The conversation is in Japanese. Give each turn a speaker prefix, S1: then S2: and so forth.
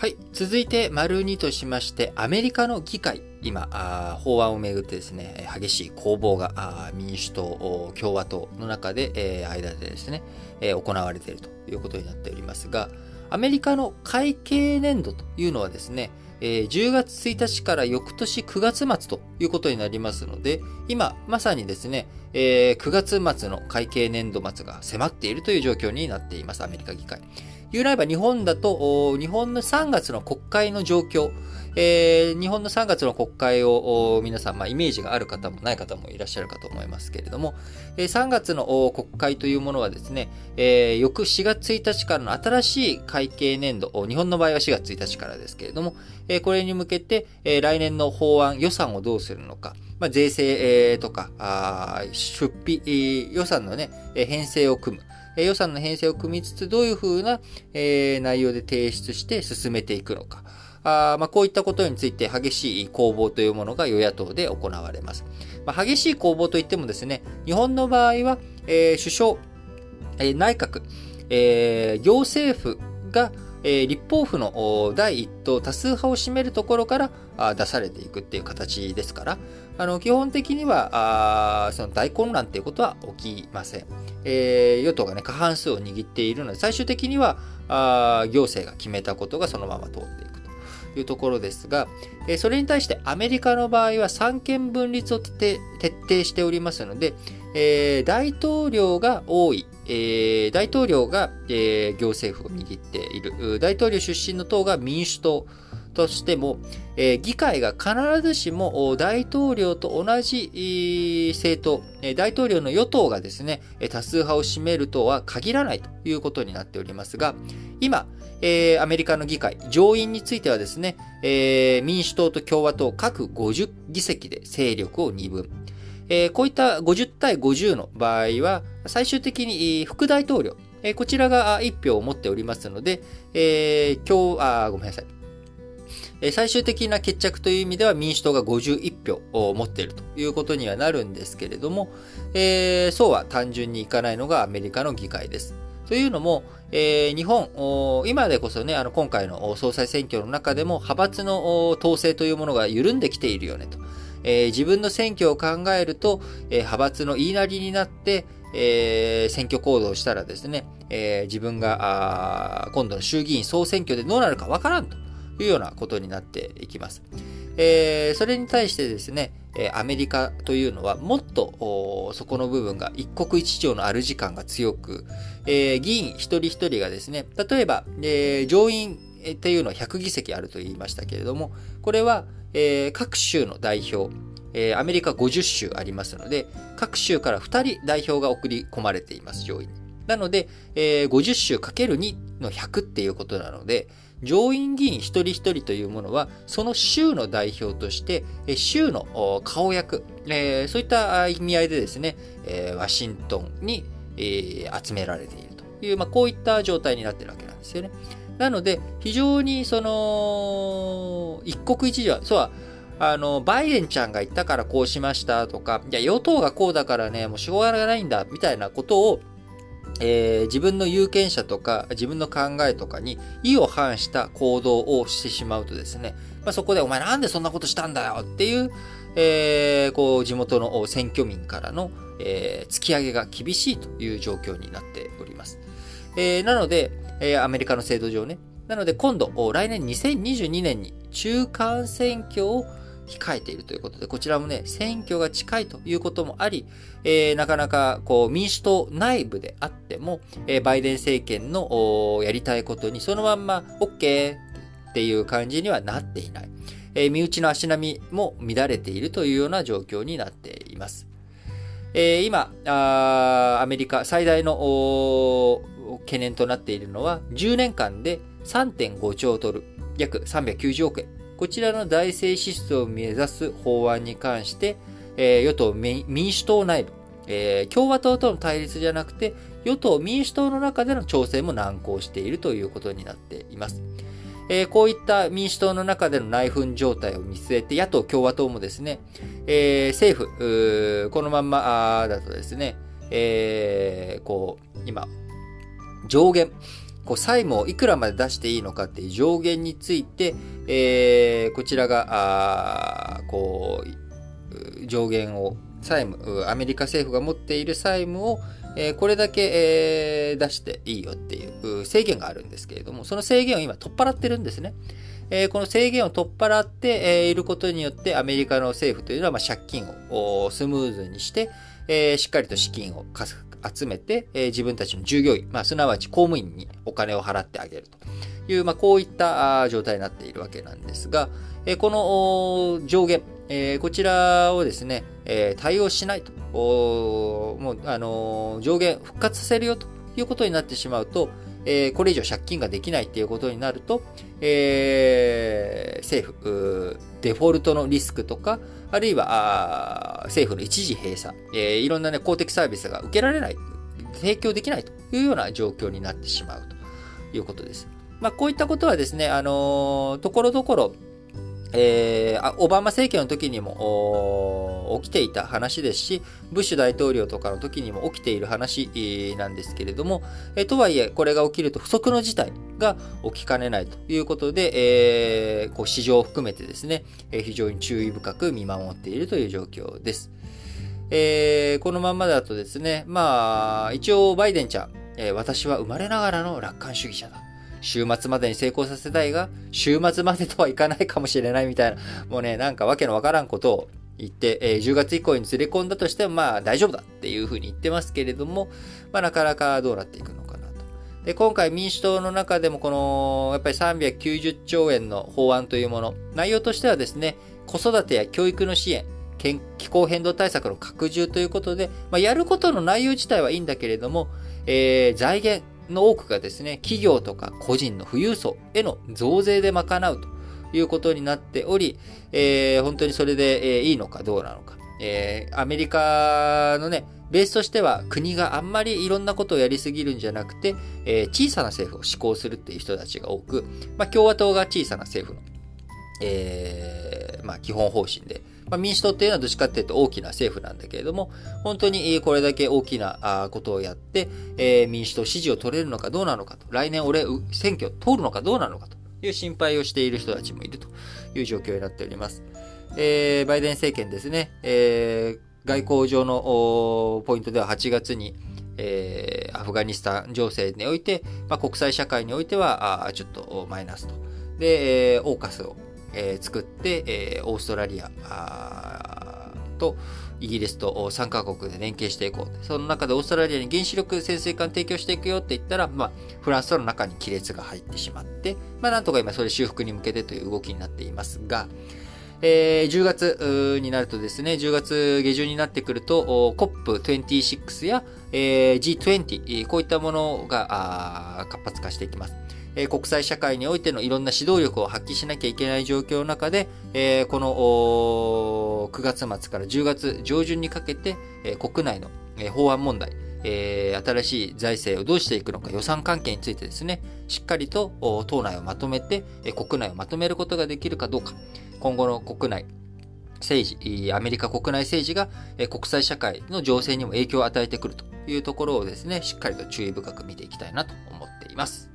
S1: はい。続いて、丸2としまして、アメリカの議会。今、法案をめぐってですね、激しい攻防が民主党、共和党の中で、えー、間でですね、えー、行われているということになっておりますが、アメリカの会計年度というのはですね、えー、10月1日から翌年9月末ということになりますので、今、まさにですね、えー、9月末の会計年度末が迫っているという状況になっています、アメリカ議会。言うなれば日本だと、日本の3月の国会の状況、えー、日本の3月の国会を皆さん、まあ、イメージがある方もない方もいらっしゃるかと思いますけれども、えー、3月の国会というものはですね、えー、翌4月1日からの新しい会計年度、日本の場合は4月1日からですけれども、えー、これに向けて、えー、来年の法案、予算をどうするのか、まあ、税制、えー、とか、出費、予算のね、編成を組む。え予算の編成を組みつつ、どういうふうな、えー、内容で提出して進めていくのか。あまあ、こういったことについて激しい攻防というものが与野党で行われます。まあ、激しい攻防といってもですね、日本の場合は、えー、首相、えー、内閣、えー、行政府が、えー、立法府の第一党多数派を占めるところから出されていくっていう形ですから、あの基本的にはあその大混乱っていうことは起きません。えー、与党がね、過半数を握っているので、最終的にはあ行政が決めたことがそのまま通っていくというところですが、えー、それに対してアメリカの場合は三権分立を徹底しておりますので、えー、大統領が多い、えー、大統領が、えー、行政府を握っている、大統領出身の党が民主党、としても、えー、議会が必ずしも大統領と同じ政党、大統領の与党がですね、多数派を占めるとは限らないということになっておりますが、今、えー、アメリカの議会、上院についてはですね、えー、民主党と共和党各50議席で勢力を二分。えー、こういった50対50の場合は、最終的に副大統領、えー、こちらが1票を持っておりますので、えー、今日、あ、ごめんなさい。最終的な決着という意味では民主党が51票を持っているということにはなるんですけれども、えー、そうは単純にいかないのがアメリカの議会です。というのも、えー、日本、今でこそね、あの今回の総裁選挙の中でも派閥の統制というものが緩んできているよねと。えー、自分の選挙を考えると、えー、派閥の言いなりになって、えー、選挙行動をしたらですね、えー、自分が今度の衆議院総選挙でどうなるかわからんと。いうようなことになっていきます。えー、それに対してですね、アメリカというのはもっとそこの部分が一国一城のある時間が強く、えー、議員一人一人がですね、例えば、えー、上院っていうのは100議席あると言いましたけれども、これは、えー、各州の代表、え、アメリカ50州ありますので、各州から2人代表が送り込まれています、上院。なので、えー、50州 ×2 の100っていうことなので、上院議員一人一人というものは、その州の代表として、州の顔役、そういった意味合いでですね、ワシントンに、集められているという、まあ、こういった状態になっているわけなんですよね。なので、非常にその、一国一城は、そうは、あの、バイデンちゃんが言ったからこうしましたとか、いや、与党がこうだからね、もうしょうがないんだ、みたいなことをえー、自分の有権者とか自分の考えとかに意を反した行動をしてしまうとですね、まあ、そこでお前なんでそんなことしたんだよっていう、えー、こう地元の選挙民からの、えー、突き上げが厳しいという状況になっております。え、なので、え、アメリカの制度上ね、なので今度、来年2022年に中間選挙を控えているということで、こちらもね、選挙が近いということもあり、えー、なかなかこう民主党内部であっても、えー、バイデン政権のやりたいことにそのまんま OK っていう感じにはなっていない。えー、身内の足並みも乱れているというような状況になっています。えー、今アメリカ最大の懸念となっているのは、10年間で3.5兆ドル、約390億円。こちらの財政支出を目指す法案に関して、えー、与党民主党内部、えー、共和党との対立じゃなくて、与党民主党の中での調整も難航しているということになっています。えー、こういった民主党の中での内紛状態を見据えて、野党・共和党もですね、えー、政府、このまんまだとですね、えー、こう、今、上限、こう債務をいくらまで出していいのかっていう上限について、えー、こちらが、あこう、上限を、債務、アメリカ政府が持っている債務を、えー、これだけ、えー、出していいよっていう制限があるんですけれども、その制限を今取っ払ってるんですね。えー、この制限を取っ払って、え、いることによって、アメリカの政府というのは、まあ、借金をスムーズにして、え、しっかりと資金を集めて、えー、自分たちの従業員、まあ、すなわち公務員にお金を払ってあげると。いう、まあ、こういった状態になっているわけなんですが、えー、この上限、えー、こちらをですね、えー、対応しないと、もう、あのー、上限復活させるよということになってしまうと、えー、これ以上借金ができないっていうことになると、えー、政府、デフォルトのリスクとか、あるいは、政府の一時閉鎖、えー、いろんなね、公的サービスが受けられない、提供できないというような状況になってしまうということです。まあ、こういったことはですね、あのー、ところどころ、えー、オバマ政権の時にも起きていた話ですし、ブッシュ大統領とかの時にも起きている話なんですけれども、えー、とはいえ、これが起きると不測の事態が起きかねないということで、えー、こう市場を含めてですね、え非常に注意深く見守っているという状況です。え、このまんまだとですね、まあ、一応バイデンちゃん、え私は生まれながらの楽観主義者だ。週末までに成功させたいが、週末までとはいかないかもしれないみたいな、もうね、なんかわけのわからんことを言って、えー、10月以降にずれ込んだとしても、まあ大丈夫だっていうふうに言ってますけれども、まあなかなかどうなっていくのかなと。で、今回民主党の中でもこの、やっぱり390兆円の法案というもの、内容としてはですね、子育てや教育の支援、気候変動対策の拡充ということで、まあ、やることの内容自体はいいんだけれども、えー、財源、の多くがですね、企業とか個人の富裕層への増税で賄うということになっており、えー、本当にそれで、えー、いいのかどうなのか。えー、アメリカのね、ベースとしては国があんまりいろんなことをやりすぎるんじゃなくて、えー、小さな政府を施行するっていう人たちが多く、まあ、共和党が小さな政府の、えー、まあ、基本方針で、まあ、民主党っていうのはどっちかっていうと大きな政府なんだけれども、本当にこれだけ大きなことをやって、えー、民主党支持を取れるのかどうなのかと、来年俺選挙通るのかどうなのかという心配をしている人たちもいるという状況になっております。えー、バイデン政権ですね、えー、外交上のポイントでは8月に、えー、アフガニスタン情勢において、まあ、国際社会においてはあちょっとマイナスと。で、えー、オーカスをえー、作って、えー、オーストラリアとイギリスと3カ国で連携していこう。その中でオーストラリアに原子力潜水艦提供していくよって言ったら、まあ、フランスとの中に亀裂が入ってしまって、まあ、なんとか今それ修復に向けてという動きになっていますが、えー、10月になるとですね、10月下旬になってくると、COP26 や、えー、G20、こういったものが活発化していきます。え国際社会においてのいろんな指導力を発揮しなきゃいけない状況の中で、えこの9月末から10月上旬にかけて、え国内の、え法案問題、え、新しい財政をどうしていくのか予算関係についてですね、しっかりと党内をまとめて、え国内をまとめることができるかどうか、今後の国内、政治、アメリカ国内政治が国際社会の情勢にも影響を与えてくるというところをですね、しっかりと注意深く見ていきたいなと思っています。